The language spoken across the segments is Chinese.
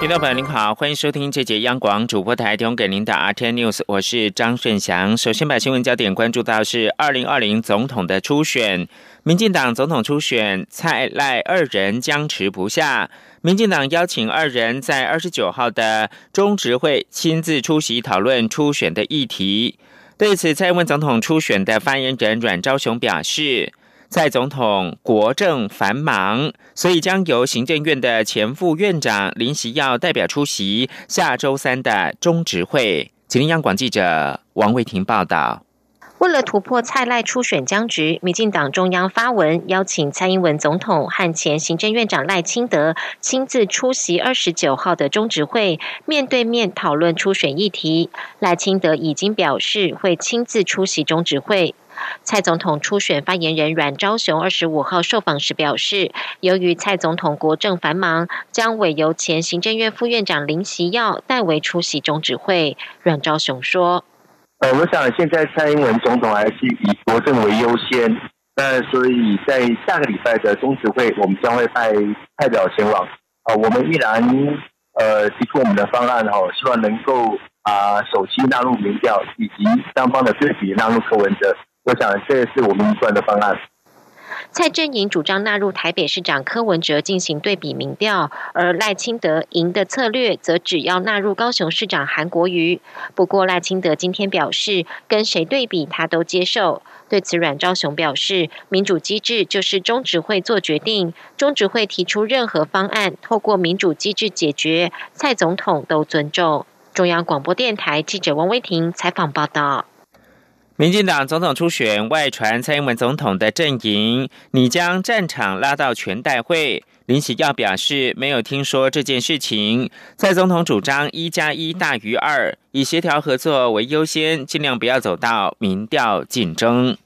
听众朋友您好，欢迎收听这节央广主播台提供给您的 RT News，我是张顺祥。首先把新闻焦点关注到是二零二零总统的初选，民进党总统初选蔡赖二人僵持不下。民进党邀请二人在二十九号的中执会亲自出席讨论初选的议题。对此，蔡英文总统初选的发言人阮昭雄表示，蔡总统国政繁忙，所以将由行政院的前副院长林习耀代表出席下周三的中执会。吉林央广记者王卫婷报道。为了突破蔡赖初选僵局，民进党中央发文邀请蔡英文总统和前行政院长赖清德亲自出席二十九号的中执会，面对面讨论初选议题。赖清德已经表示会亲自出席中执会。蔡总统初选发言人阮昭雄二十五号受访时表示，由于蔡总统国政繁忙，将委由前行政院副院长林习耀代为出席中指会。阮昭雄说。呃，我想现在蔡英文总统还是以国政为优先，那所以在下个礼拜的中指会，我们将会派代表前往。啊，我们依然呃提出我们的方案哦，希望能够啊首期纳入民调，以及双方的对比纳入柯文哲。我想这是我们一贯的方案。蔡阵营主张纳入台北市长柯文哲进行对比民调，而赖清德赢的策略则只要纳入高雄市长韩国瑜。不过赖清德今天表示，跟谁对比他都接受。对此，阮昭雄表示，民主机制就是中执会做决定，中执会提出任何方案，透过民主机制解决，蔡总统都尊重。中央广播电台记者王威婷采访报道。民进党总统初选外传蔡英文总统的阵营，你将战场拉到全代会。林喜耀表示没有听说这件事情。蔡总统主张一加一大于二，以协调合作为优先，尽量不要走到民调竞争。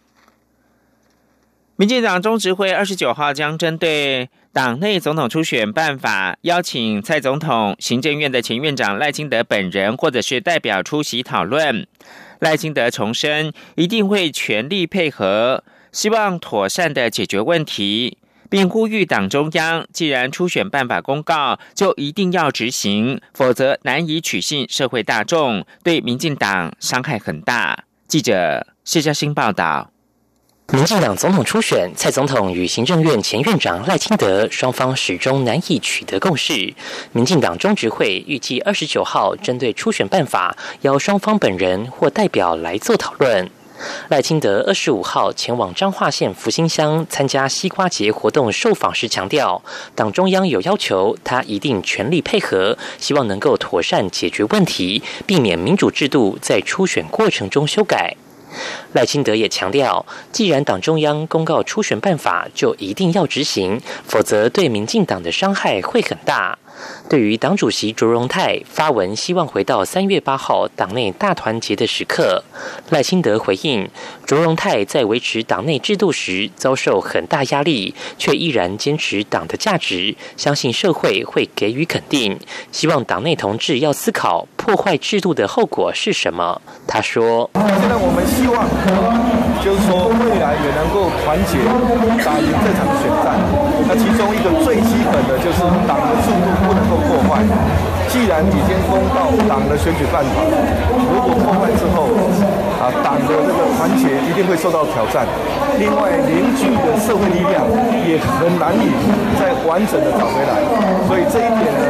民进党中执会二十九号将针对党内总统初选办法，邀请蔡总统、行政院的前院长赖清德本人或者是代表出席讨论。赖清德重申，一定会全力配合，希望妥善的解决问题，并呼吁党中央，既然初选办法公告，就一定要执行，否则难以取信社会大众，对民进党伤害很大。记者谢嘉兴报道。民进党总统初选，蔡总统与行政院前院长赖清德双方始终难以取得共识。民进党中执会预计二十九号针对初选办法，邀双方本人或代表来做讨论。赖清德二十五号前往彰化县福兴乡参加西瓜节活动，受访时强调，党中央有要求，他一定全力配合，希望能够妥善解决问题，避免民主制度在初选过程中修改。赖清德也强调，既然党中央公告初选办法，就一定要执行，否则对民进党的伤害会很大。对于党主席卓荣泰发文希望回到三月八号党内大团结的时刻，赖清德回应：卓荣泰在维持党内制度时遭受很大压力，却依然坚持党的价值，相信社会会给予肯定。希望党内同志要思考破坏制度的后果是什么。他说：现在我们希望，就是说未来也能够团结打赢这场选战。那其中一个最基本的就是党的制度。不能够破坏。既然已经公告党的选举办法，如果破坏之后，啊，党的这个团结一定会受到挑战。另外，凝聚的社会力量也很难以再完整的找回来。所以这一点呢，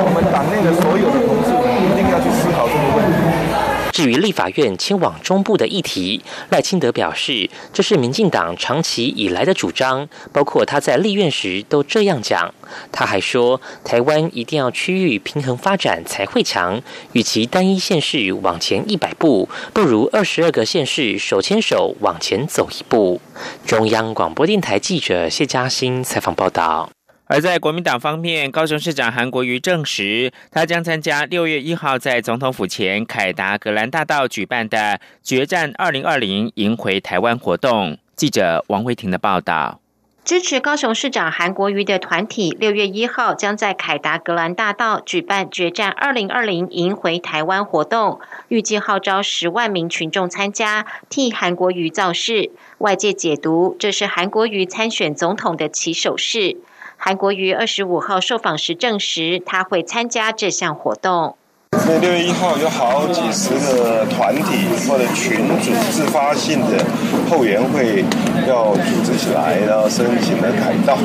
我们党内的所有的同志一定要去思考这个问题。至于立法院迁往中部的议题，赖清德表示，这是民进党长期以来的主张，包括他在立院时都这样讲。他还说，台湾一定要区域平衡发展才会强，与其单一县市往前一百步，不如二十二个县市手牵手往前走一步。中央广播电台记者谢嘉欣采访报道。而在国民党方面，高雄市长韩国瑜证实，他将参加六月一号在总统府前凯达格兰大道举办的“决战二零二零，赢回台湾”活动。记者王慧婷的报道。支持高雄市长韩国瑜的团体，六月一号将在凯达格兰大道举办“决战二零二零，赢回台湾”活动，预计号召十万名群众参加，替韩国瑜造势。外界解读，这是韩国瑜参选总统的起手式。韩国瑜二十五号受访时证实，他会参加这项活动。所以六月一号有好几十个团体或者群组自发性的后援会要组织起来，然后申请了凯道，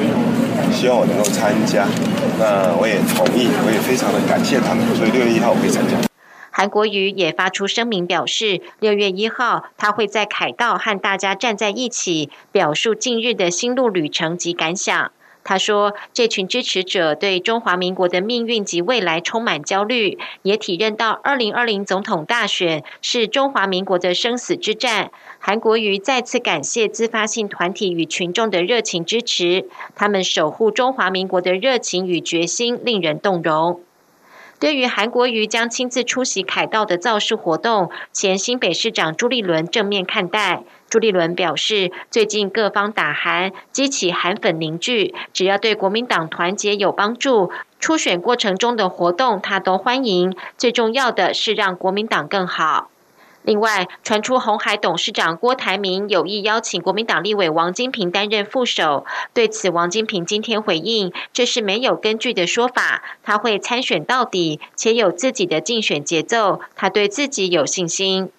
希望我能够参加。那我也同意，我也非常的感谢他们。所以六月一号我会参加。韩国瑜也发出声明表示，六月一号他会在凯道和大家站在一起，表述近日的心路旅程及感想。他说：“这群支持者对中华民国的命运及未来充满焦虑，也体认到二零二零总统大选是中华民国的生死之战。”韩国瑜再次感谢自发性团体与群众的热情支持，他们守护中华民国的热情与决心令人动容。对于韩国瑜将亲自出席凯道的造势活动，前新北市长朱立伦正面看待。朱立伦表示，最近各方打韩，激起韩粉凝聚，只要对国民党团结有帮助，初选过程中的活动他都欢迎。最重要的是让国民党更好。另外，传出红海董事长郭台铭有意邀请国民党立委王金平担任副手。对此，王金平今天回应，这是没有根据的说法。他会参选到底，且有自己的竞选节奏，他对自己有信心。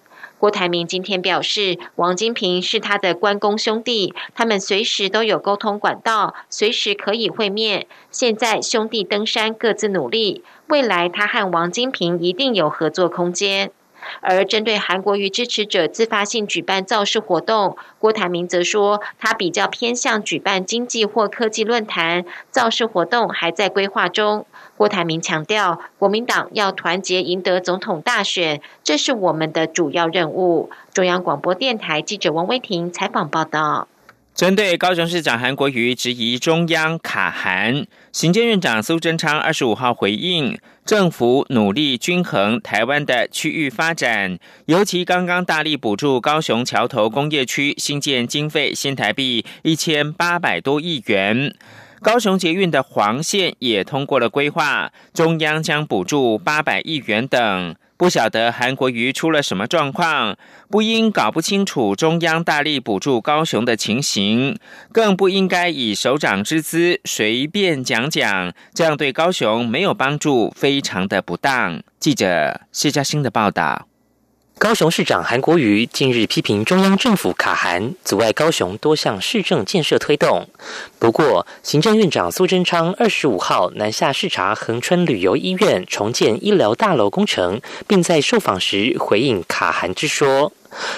郭台铭今天表示，王金平是他的关公兄弟，他们随时都有沟通管道，随时可以会面。现在兄弟登山，各自努力，未来他和王金平一定有合作空间。而针对韩国瑜支持者自发性举办造势活动，郭台铭则说，他比较偏向举办经济或科技论坛，造势活动还在规划中。郭台铭强调，国民党要团结赢得总统大选，这是我们的主要任务。中央广播电台记者王威婷采访报道。针对高雄市长韩国瑜质疑中央卡韩，行政院长苏贞昌二十五号回应，政府努力均衡台湾的区域发展，尤其刚刚大力补助高雄桥头工业区新建经费新台币一千八百多亿元，高雄捷运的黄线也通过了规划，中央将补助八百亿元等。不晓得韩国瑜出了什么状况，不应搞不清楚中央大力补助高雄的情形，更不应该以首长之姿随便讲讲，这样对高雄没有帮助，非常的不当。记者谢嘉欣的报道。高雄市长韩国瑜近日批评中央政府卡韩，阻碍高雄多项市政建设推动。不过，行政院长苏贞昌二十五号南下视察恒春旅游医院重建医疗大楼工程，并在受访时回应卡韩之说。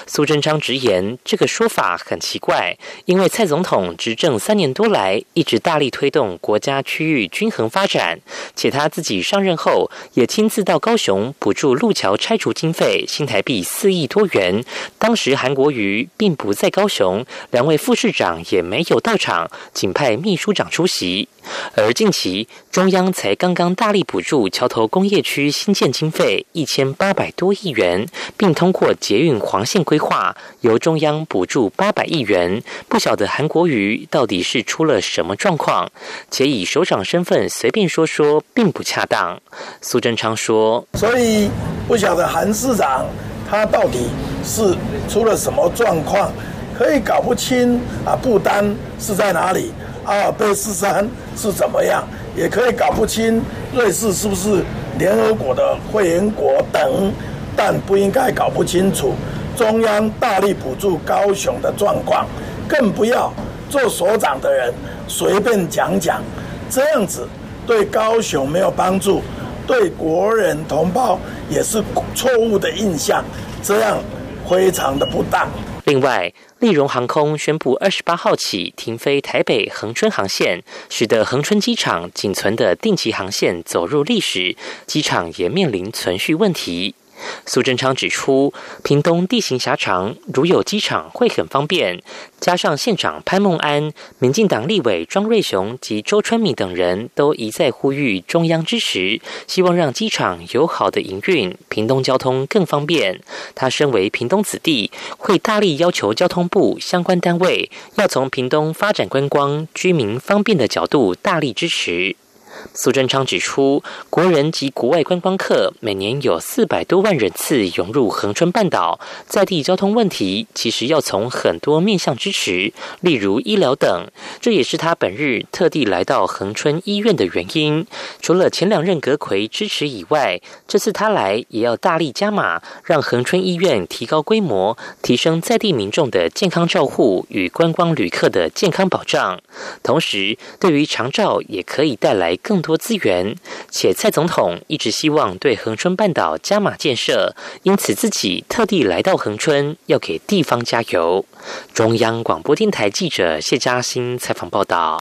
苏贞昌直言，这个说法很奇怪，因为蔡总统执政三年多来，一直大力推动国家区域均衡发展，且他自己上任后，也亲自到高雄补助路桥拆除经费新台币四亿多元。当时韩国瑜并不在高雄，两位副市长也没有到场，仅派秘书长出席。而近期中央才刚刚大力补助桥头工业区新建经费一千八百多亿元，并通过捷运黄性规划，由中央补助八百亿元。不晓得韩国瑜到底是出了什么状况，且以首长身份随便说说并不恰当。苏贞昌说：“所以不晓得韩市长他到底是出了什么状况，可以搞不清啊，不丹是在哪里。”阿尔卑斯山是怎么样？也可以搞不清瑞士是不是联合国的会员国等，但不应该搞不清楚中央大力补助高雄的状况，更不要做所长的人随便讲讲，这样子对高雄没有帮助，对国人同胞也是错误的印象，这样非常的不当。另外。立荣航空宣布，二十八号起停飞台北恒春航线，使得恒春机场仅存的定期航线走入历史，机场也面临存续问题。苏贞昌指出，屏东地形狭长，如有机场会很方便。加上县长潘孟安、民进党立委庄瑞雄及周春米等人都一再呼吁中央支持，希望让机场有好的营运，屏东交通更方便。他身为屏东子弟，会大力要求交通部相关单位要从屏东发展观光、居民方便的角度大力支持。苏贞昌指出，国人及国外观光客每年有四百多万人次涌入恒春半岛，在地交通问题其实要从很多面向支持，例如医疗等。这也是他本日特地来到恒春医院的原因。除了前两任阁魁支持以外，这次他来也要大力加码，让恒春医院提高规模，提升在地民众的健康照护与观光旅客的健康保障。同时，对于长照也可以带来更。更多资源，且蔡总统一直希望对恒春半岛加码建设，因此自己特地来到恒春，要给地方加油。中央广播电台记者谢嘉欣采访报道。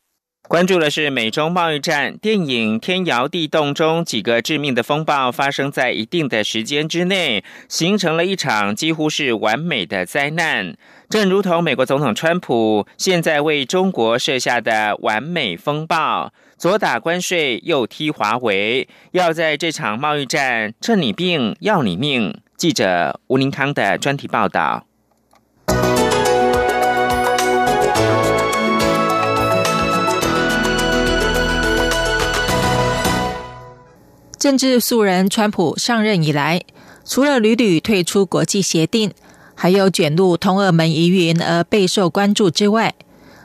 关注的是美中贸易战。电影《天摇地动》中几个致命的风暴发生在一定的时间之内，形成了一场几乎是完美的灾难。正如同美国总统川普现在为中国设下的完美风暴。左打关税，右踢华为，要在这场贸易战趁你病要你命。记者吴林康的专题报道。政治素人川普上任以来，除了屡屡退出国际协定，还有卷入通俄门疑云而备受关注之外，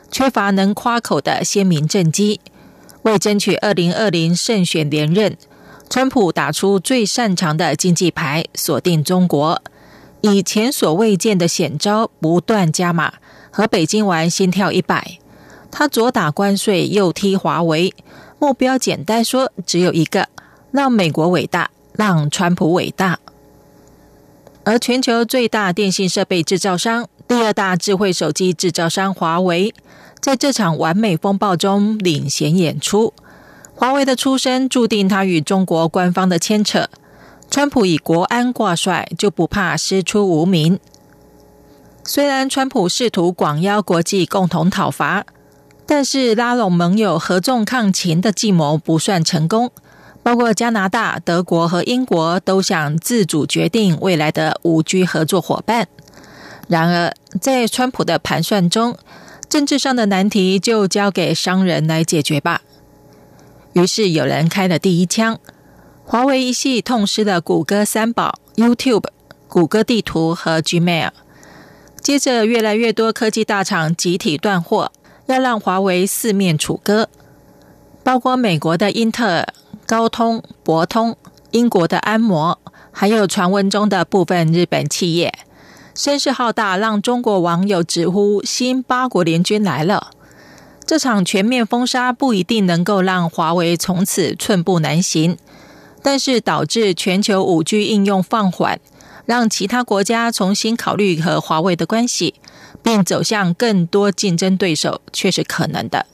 缺乏能夸口的鲜明政绩。为争取二零二零胜选连任，川普打出最擅长的经济牌，锁定中国，以前所未见的险招不断加码，和北京玩心跳一百。他左打关税，右踢华为，目标简单说只有一个：让美国伟大，让川普伟大。而全球最大电信设备制造商、第二大智慧手机制造商华为。在这场完美风暴中领衔演出，华为的出身注定他与中国官方的牵扯。川普以国安挂帅，就不怕师出无名。虽然川普试图广邀国际共同讨伐，但是拉拢盟友合纵抗秦的计谋不算成功。包括加拿大、德国和英国都想自主决定未来的五 G 合作伙伴。然而，在川普的盘算中，政治上的难题就交给商人来解决吧。于是有人开了第一枪，华为一系痛失了谷歌三宝 YouTube、谷歌地图和 Gmail。接着，越来越多科技大厂集体断货，要让华为四面楚歌，包括美国的英特尔、高通、博通、英国的安摩，还有传闻中的部分日本企业。声势浩大，让中国网友直呼“新八国联军来了”。这场全面封杀不一定能够让华为从此寸步难行，但是导致全球五 G 应用放缓，让其他国家重新考虑和华为的关系，并走向更多竞争对手，却是可能的。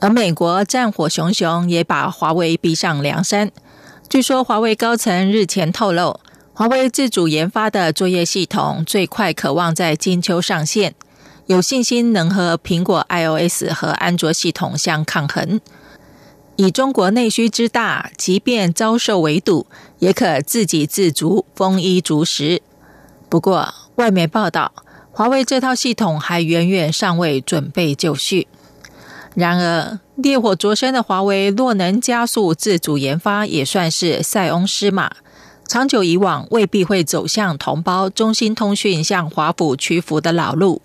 而美国战火熊熊，也把华为逼上梁山。据说华为高层日前透露。华为自主研发的作业系统最快渴望在金秋上线，有信心能和苹果 iOS 和安卓系统相抗衡。以中国内需之大，即便遭受围堵，也可自给自足，丰衣足食。不过，外媒报道，华为这套系统还远远尚未准备就绪。然而，烈火灼身的华为若能加速自主研发，也算是塞翁失马。长久以往，未必会走向同胞中兴通讯向华府屈服的老路。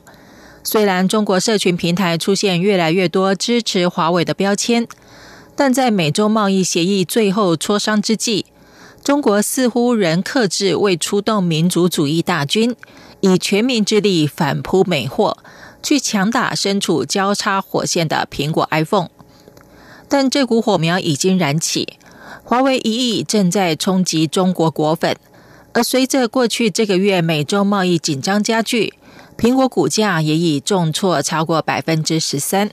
虽然中国社群平台出现越来越多支持华为的标签，但在美洲贸易协议最后磋商之际，中国似乎仍克制未出动民族主义大军，以全民之力反扑美货，去强打身处交叉火线的苹果 iPhone。但这股火苗已经燃起。华为一亿正在冲击中国果粉，而随着过去这个月美洲贸易紧张加剧，苹果股价也已重挫超过百分之十三。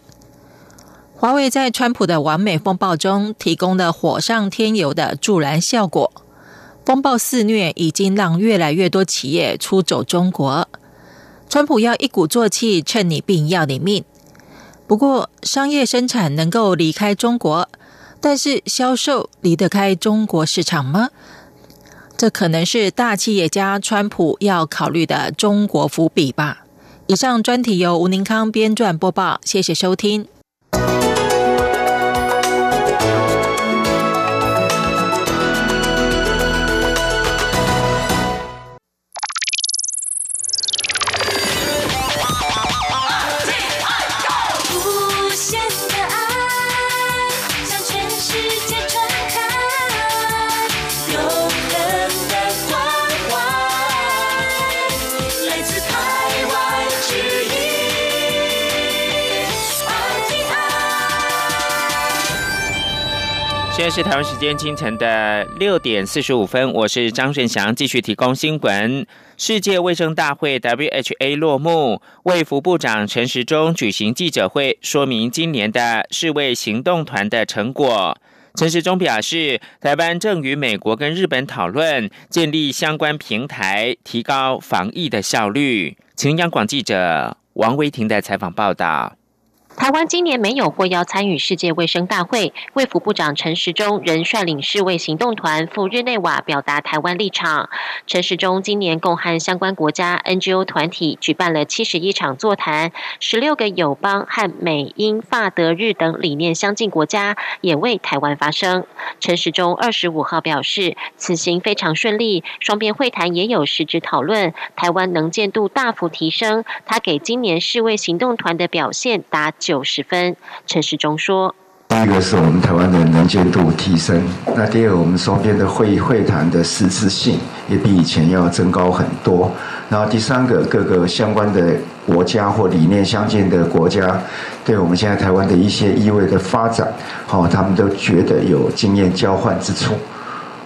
华为在川普的完美风暴中提供了火上添油的助燃效果，风暴肆虐已经让越来越多企业出走中国。川普要一鼓作气，趁你病要你命。不过，商业生产能够离开中国，但是销售离得开中国市场吗？这可能是大企业家川普要考虑的中国伏笔吧。以上专题由吴宁康编撰播报，谢谢收听。是台湾时间清晨的六点四十五分，我是张顺祥，继续提供新闻。世界卫生大会 （WHA） 落幕，卫福部长陈时中举行记者会，说明今年的世卫行动团的成果。陈时中表示，台湾正与美国跟日本讨论建立相关平台，提高防疫的效率。请央广记者王维婷的采访报道。台湾今年没有获邀参与世界卫生大会，卫福部长陈时中仍率领世卫行动团赴日内瓦表达台湾立场。陈时中今年共和相关国家 NGO 团体举办了七十一场座谈，十六个友邦和美英法德日等理念相近国家也为台湾发声。陈时中二十五号表示，此行非常顺利，双边会谈也有实质讨论，台湾能见度大幅提升。他给今年世卫行动团的表现达。九十分，陈世忠说：“第一个是我们台湾的能见度提升，那第二，我们双边的会议会谈的实质性也比以前要增高很多。然后第三个，各个相关的国家或理念相近的国家，对我们现在台湾的一些意味的发展，好，他们都觉得有经验交换之处。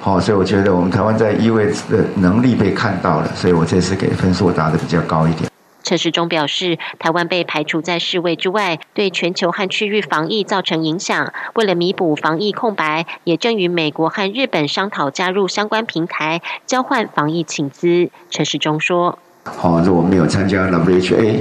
好，所以我觉得我们台湾在意味的能力被看到了，所以我这次给分数打的比较高一点。”陈时中表示，台湾被排除在世卫之外，对全球和区域防疫造成影响。为了弥补防疫空白，也正与美国和日本商讨加入相关平台，交换防疫请资。陈时中说：“好，如果我们有参加 WHA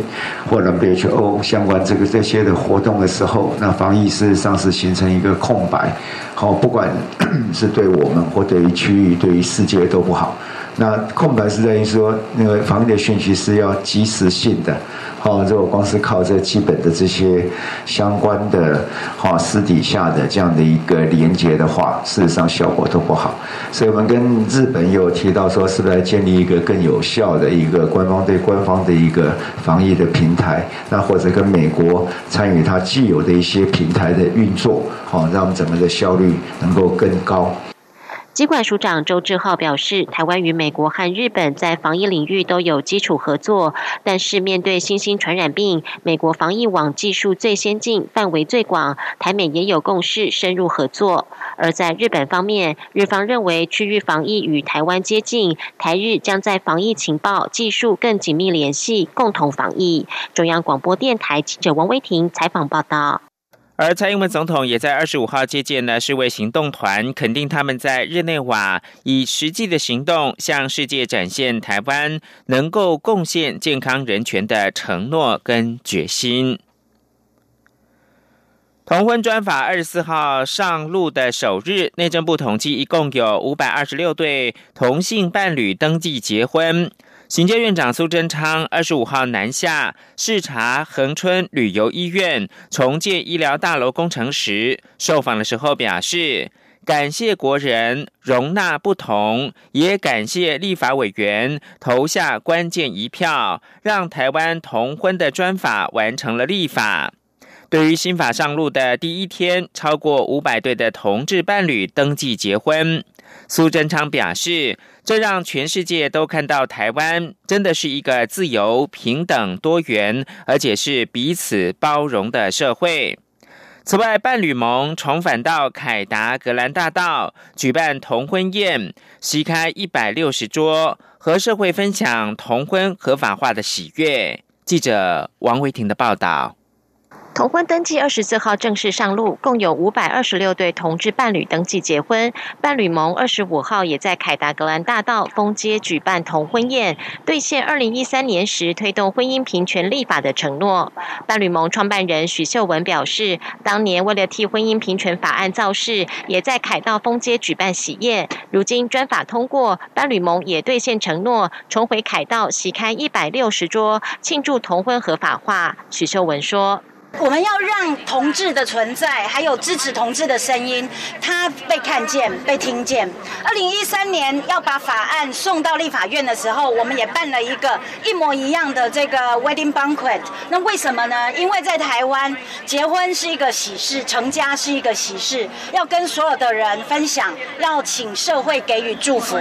或 WHO 相关这个这些的活动的时候，那防疫事实上是形成一个空白。好，不管 是对我们或对于区域、对于世界都不好。”那空白是在于说，那个防疫的讯息是要及时性的，好，如果光是靠这基本的这些相关的，哈，私底下的这样的一个连接的话，事实上效果都不好。所以我们跟日本有提到说，是不是来建立一个更有效的一个官方对官方的一个防疫的平台？那或者跟美国参与它既有的一些平台的运作，好，让我们整个的效率能够更高。机管署长周志浩表示，台湾与美国和日本在防疫领域都有基础合作，但是面对新兴传染病，美国防疫网技术最先进、范围最广，台美也有共识深入合作。而在日本方面，日方认为区域防疫与台湾接近，台日将在防疫情报、技术更紧密联系，共同防疫。中央广播电台记者王威婷采访报道。而蔡英文总统也在二十五号接见了世卫行动团，肯定他们在日内瓦以实际的行动向世界展现台湾能够贡献健康人权的承诺跟决心。同婚专法二十四号上路的首日，内政部统计一共有五百二十六对同性伴侣登记结婚。行政院长苏贞昌二十五号南下视察恒春旅游医院重建医疗大楼工程时，受访的时候表示，感谢国人容纳不同，也感谢立法委员投下关键一票，让台湾同婚的专法完成了立法。对于新法上路的第一天，超过五百对的同志伴侣登记结婚。苏贞昌表示，这让全世界都看到台湾真的是一个自由、平等、多元，而且是彼此包容的社会。此外，伴侣盟重返到凯达格兰大道举办同婚宴，席开一百六十桌，和社会分享同婚合法化的喜悦。记者王维婷的报道。同婚登记二十四号正式上路，共有五百二十六对同志伴侣登记结婚。伴侣盟二十五号也在凯达格兰大道封街举办同婚宴，兑现二零一三年时推动婚姻平权立法的承诺。伴侣盟创办人许秀文表示，当年为了替婚姻平权法案造势，也在凯道封街举办喜宴。如今专法通过，伴侣盟也兑现承诺，重回凯道席开一百六十桌，庆祝同婚合法化。许秀文说。我们要让同志的存在，还有支持同志的声音，他被看见、被听见。二零一三年要把法案送到立法院的时候，我们也办了一个一模一样的这个 wedding banquet。那为什么呢？因为在台湾，结婚是一个喜事，成家是一个喜事，要跟所有的人分享，要请社会给予祝福。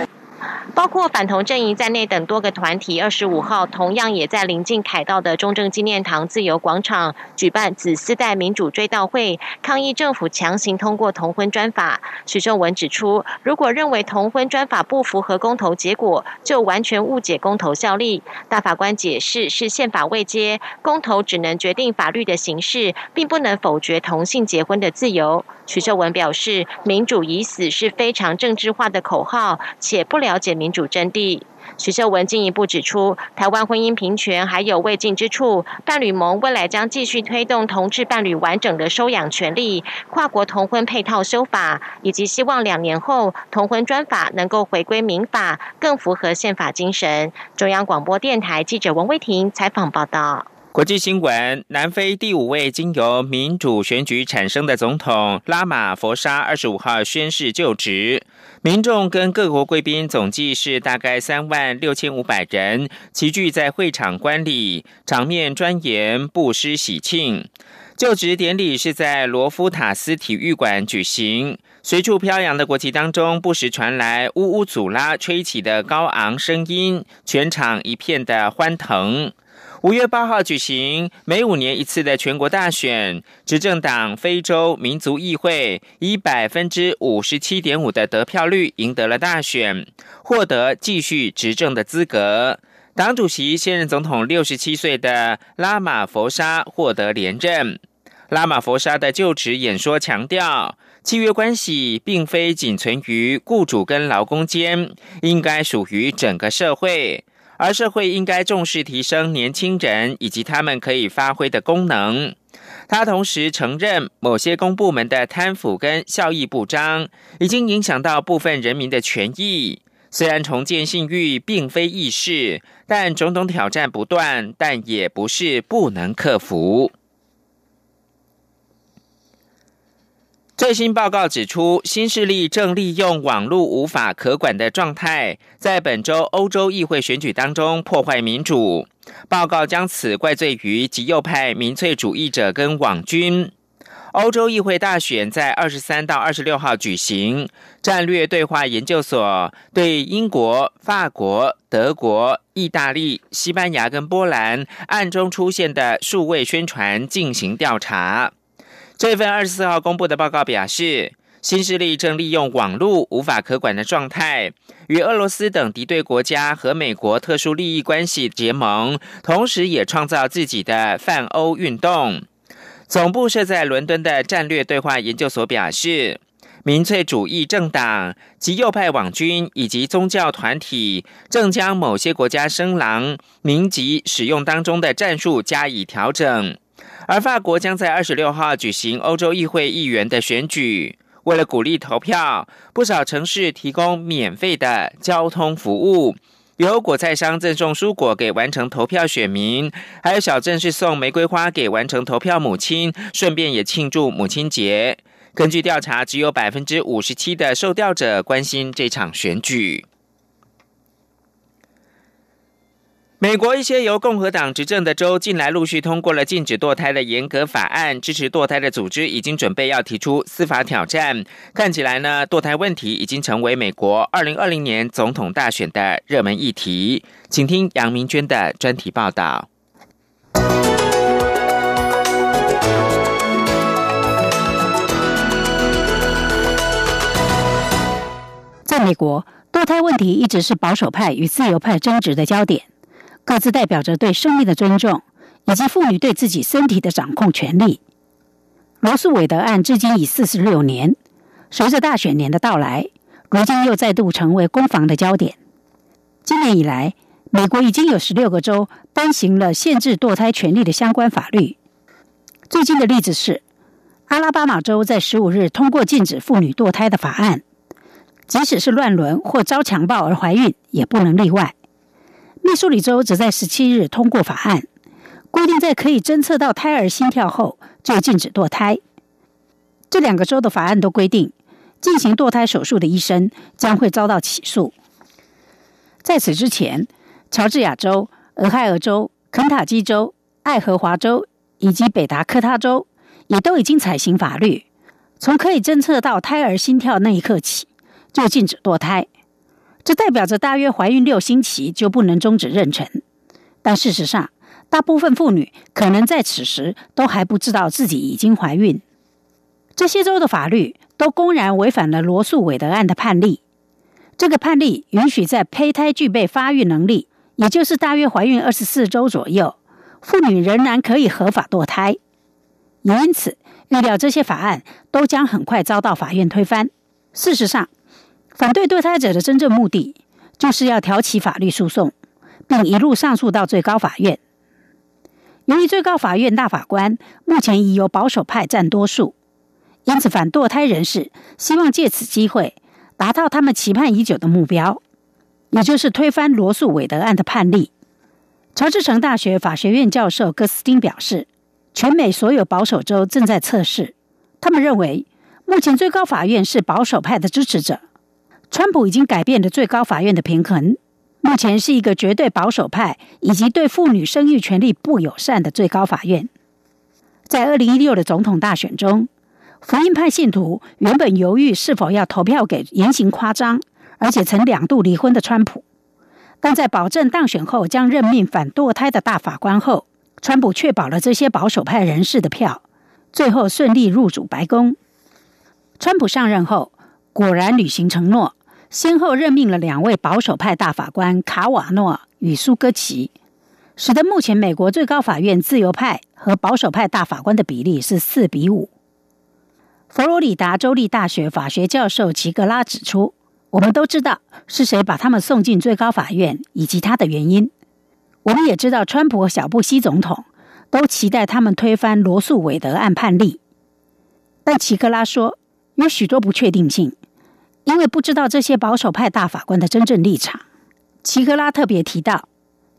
包括反同阵营在内等多个团体，二十五号同样也在临近凯道的中正纪念堂自由广场举办子四代民主追悼会，抗议政府强行通过同婚专法。许秀文指出，如果认为同婚专法不符合公投结果，就完全误解公投效力。大法官解释是宪法未接，公投只能决定法律的形式，并不能否决同性结婚的自由。许秀文表示，民主已死是非常政治化的口号，且不了了解民主真谛。徐秀文进一步指出，台湾婚姻平权还有未尽之处，伴侣盟未来将继续推动同志伴侣完整的收养权利、跨国同婚配套修法，以及希望两年后同婚专法能够回归民法，更符合宪法精神。中央广播电台记者王威婷采访报道。国际新闻：南非第五位经由民主选举产生的总统拉马佛沙二十五号宣誓就职，民众跟各国贵宾总计是大概三万六千五百人齐聚在会场观礼，场面庄严，不失喜庆。就职典礼是在罗夫塔斯体育馆举行，随处飘扬的国旗当中，不时传来呜呜祖拉吹起的高昂声音，全场一片的欢腾。五月八号举行每五年一次的全国大选，执政党非洲民族议会以百分之五十七点五的得票率赢得了大选，获得继续执政的资格。党主席现任总统六十七岁的拉马佛沙获得连任。拉马佛沙的就职演说强调，契约关系并非仅存于雇主跟劳工间，应该属于整个社会。而社会应该重视提升年轻人以及他们可以发挥的功能。他同时承认，某些公部门的贪腐跟效益不彰，已经影响到部分人民的权益。虽然重建信誉并非易事，但种种挑战不断，但也不是不能克服。最新报告指出，新势力正利用网络无法可管的状态，在本周欧洲议会选举当中破坏民主。报告将此怪罪于极右派民粹主义者跟网军。欧洲议会大选在二十三到二十六号举行。战略对话研究所对英国、法国、德国、意大利、西班牙跟波兰暗中出现的数位宣传进行调查。这份二十四号公布的报告表示，新势力正利用网络无法可管的状态，与俄罗斯等敌对国家和美国特殊利益关系结盟，同时也创造自己的泛欧运动。总部设在伦敦的战略对话研究所表示，民粹主义政党及右派网军以及宗教团体正将某些国家声狼民籍使用当中的战术加以调整。而法国将在二十六号举行欧洲议会议员的选举。为了鼓励投票，不少城市提供免费的交通服务，有果菜商赠送蔬果给完成投票选民，还有小镇是送玫瑰花给完成投票母亲，顺便也庆祝母亲节。根据调查，只有百分之五十七的受调者关心这场选举。美国一些由共和党执政的州近来陆续通过了禁止堕胎的严格法案，支持堕胎的组织已经准备要提出司法挑战。看起来呢，堕胎问题已经成为美国二零二零年总统大选的热门议题。请听杨明娟的专题报道。在美国，堕胎问题一直是保守派与自由派争执的焦点。各自代表着对生命的尊重，以及妇女对自己身体的掌控权利。罗素韦德案至今已四十六年，随着大选年的到来，如今又再度成为攻防的焦点。今年以来，美国已经有十六个州颁行了限制堕胎权利的相关法律。最近的例子是，阿拉巴马州在十五日通过禁止妇女堕胎的法案，即使是乱伦或遭强暴而怀孕，也不能例外。密苏里州则在十七日通过法案，规定在可以侦测到胎儿心跳后就禁止堕胎。这两个州的法案都规定，进行堕胎手术的医生将会遭到起诉。在此之前，乔治亚州、俄亥俄州、肯塔基州、爱荷华州以及北达科他州也都已经采行法律，从可以侦测到胎儿心跳那一刻起就禁止堕胎。这代表着大约怀孕六星期就不能终止妊娠。但事实上，大部分妇女可能在此时都还不知道自己已经怀孕。这些州的法律都公然违反了罗素韦德案的判例。这个判例允许在胚胎具备发育能力，也就是大约怀孕二十四周左右，妇女仍然可以合法堕胎。也因此，预料这些法案都将很快遭到法院推翻。事实上，反对堕胎者的真正目的就是要挑起法律诉讼，并一路上诉到最高法院。由于最高法院大法官目前已由保守派占多数，因此反堕胎人士希望借此机会。达到他们期盼已久的目标，也就是推翻罗素韦德案的判例。乔治城大学法学院教授戈斯汀表示，全美所有保守州正在测试。他们认为，目前最高法院是保守派的支持者。川普已经改变了最高法院的平衡，目前是一个绝对保守派以及对妇女生育权利不友善的最高法院。在二零一六的总统大选中。福音派信徒原本犹豫是否要投票给言行夸张，而且曾两度离婚的川普，但在保证当选后将任命反堕胎的大法官后，川普确保了这些保守派人士的票，最后顺利入主白宫。川普上任后果然履行承诺，先后任命了两位保守派大法官卡瓦诺与苏戈奇，使得目前美国最高法院自由派和保守派大法官的比例是四比五。佛罗里达州立大学法学教授齐格拉指出：“我们都知道是谁把他们送进最高法院，以及他的原因。我们也知道，川普和小布希总统都期待他们推翻罗素韦德案判例。但齐格拉说，有许多不确定性，因为不知道这些保守派大法官的真正立场。”齐格拉特别提到，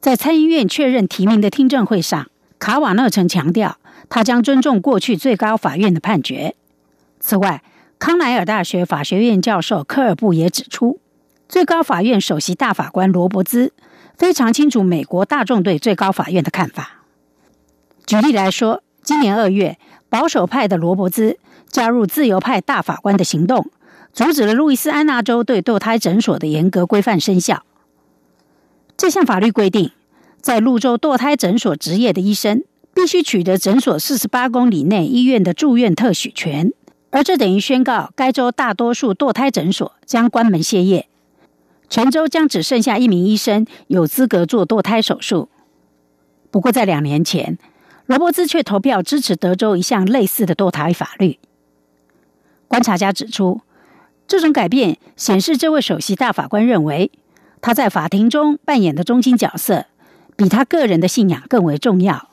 在参议院确认提名的听证会上，卡瓦诺曾强调，他将尊重过去最高法院的判决。此外，康奈尔大学法学院教授科尔布也指出，最高法院首席大法官罗伯兹非常清楚美国大众对最高法院的看法。举例来说，今年二月，保守派的罗伯兹加入自由派大法官的行动，阻止了路易斯安那州对堕胎诊所的严格规范生效。这项法律规定，在路州堕胎诊所执业的医生必须取得诊所四十八公里内医院的住院特许权。而这等于宣告，该州大多数堕胎诊所将关门歇业，全州将只剩下一名医生有资格做堕胎手术。不过，在两年前，罗伯兹却投票支持德州一项类似的堕胎法律。观察家指出，这种改变显示，这位首席大法官认为他在法庭中扮演的中心角色比他个人的信仰更为重要。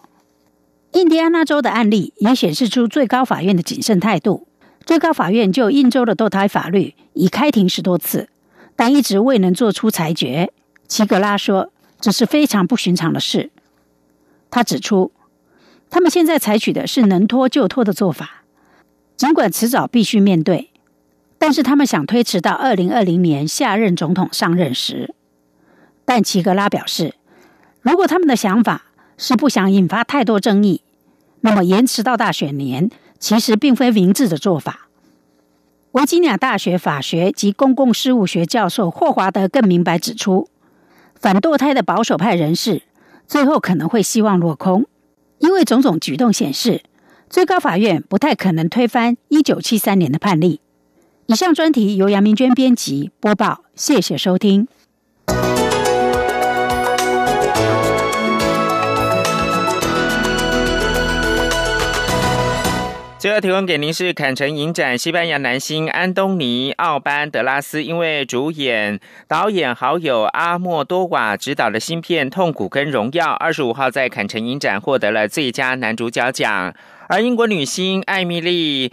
印第安纳州的案例也显示出最高法院的谨慎态度。最高法院就印州的堕胎法律已开庭十多次，但一直未能做出裁决。齐格拉说：“这是非常不寻常的事。”他指出，他们现在采取的是能拖就拖的做法，尽管迟早必须面对，但是他们想推迟到二零二零年下任总统上任时。但齐格拉表示，如果他们的想法是不想引发太多争议，那么延迟到大选年。其实并非明智的做法。维吉尼亚大学法学及公共事务学教授霍华德更明白指出，反堕胎的保守派人士最后可能会希望落空，因为种种举动显示，最高法院不太可能推翻一九七三年的判例。以上专题由杨明娟编辑播报，谢谢收听。最后提供给您是坎城影展西班牙男星安东尼奥班德拉斯，因为主演导演好友阿莫多瓦执导的新片《痛苦跟荣耀》，二十五号在坎城影展获得了最佳男主角奖。而英国女星艾米丽·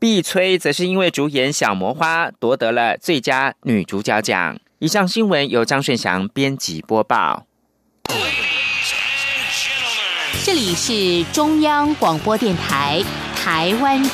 碧崔则是因为主演《小魔花》夺得了最佳女主角奖。以上新闻由张顺祥编辑播报。这里是中央广播电台台湾之